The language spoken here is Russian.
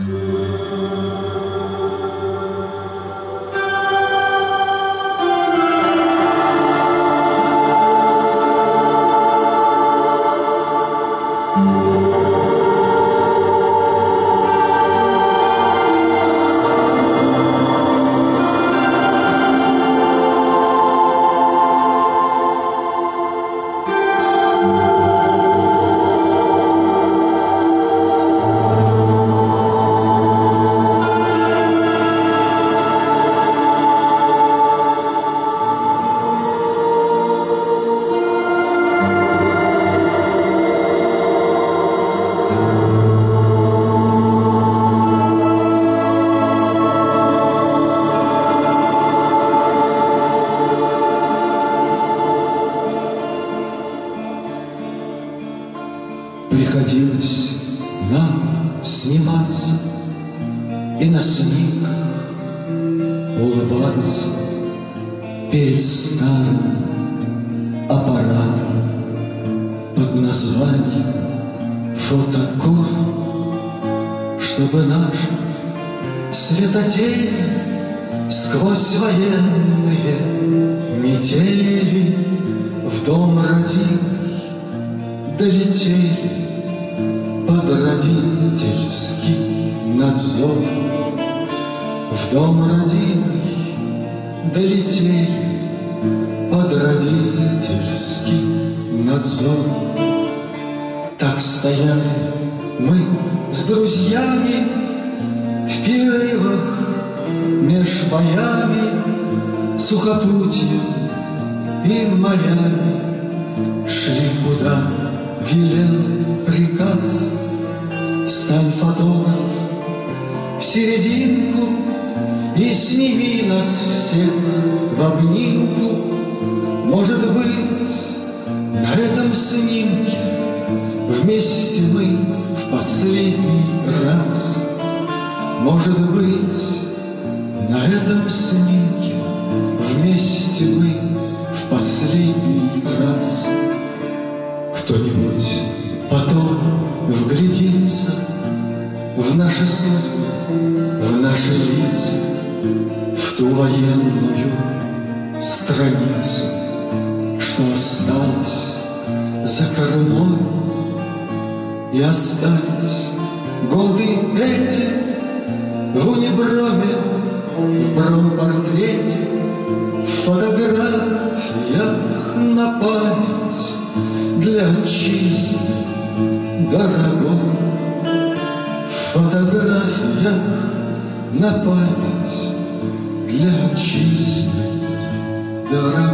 Música Приходилось нам сниматься И на снимках улыбаться Перед старым аппаратом Под названием фотокор Чтобы наша светотень Сквозь военные метели В дом родимый долетели родительский надзор. В дом родимый долетели под родительский надзор. Так стояли мы с друзьями в перерывах меж боями, сухопутьем и морями шли куда велел приказ. Стань фотограф в серединку И сними нас всех в обнимку. Может быть, на этом снимке Вместе мы в последний раз. Может быть, на этом снимке Вместе мы в последний раз. Кто-нибудь наши судьбы, в наши лица, В ту военную страницу, Что осталось за кормой, И остались годы эти В униброме, в бромпортрете, В фотографиях на память для отчизны дорогой. Фотография на память для отчизны дорогой.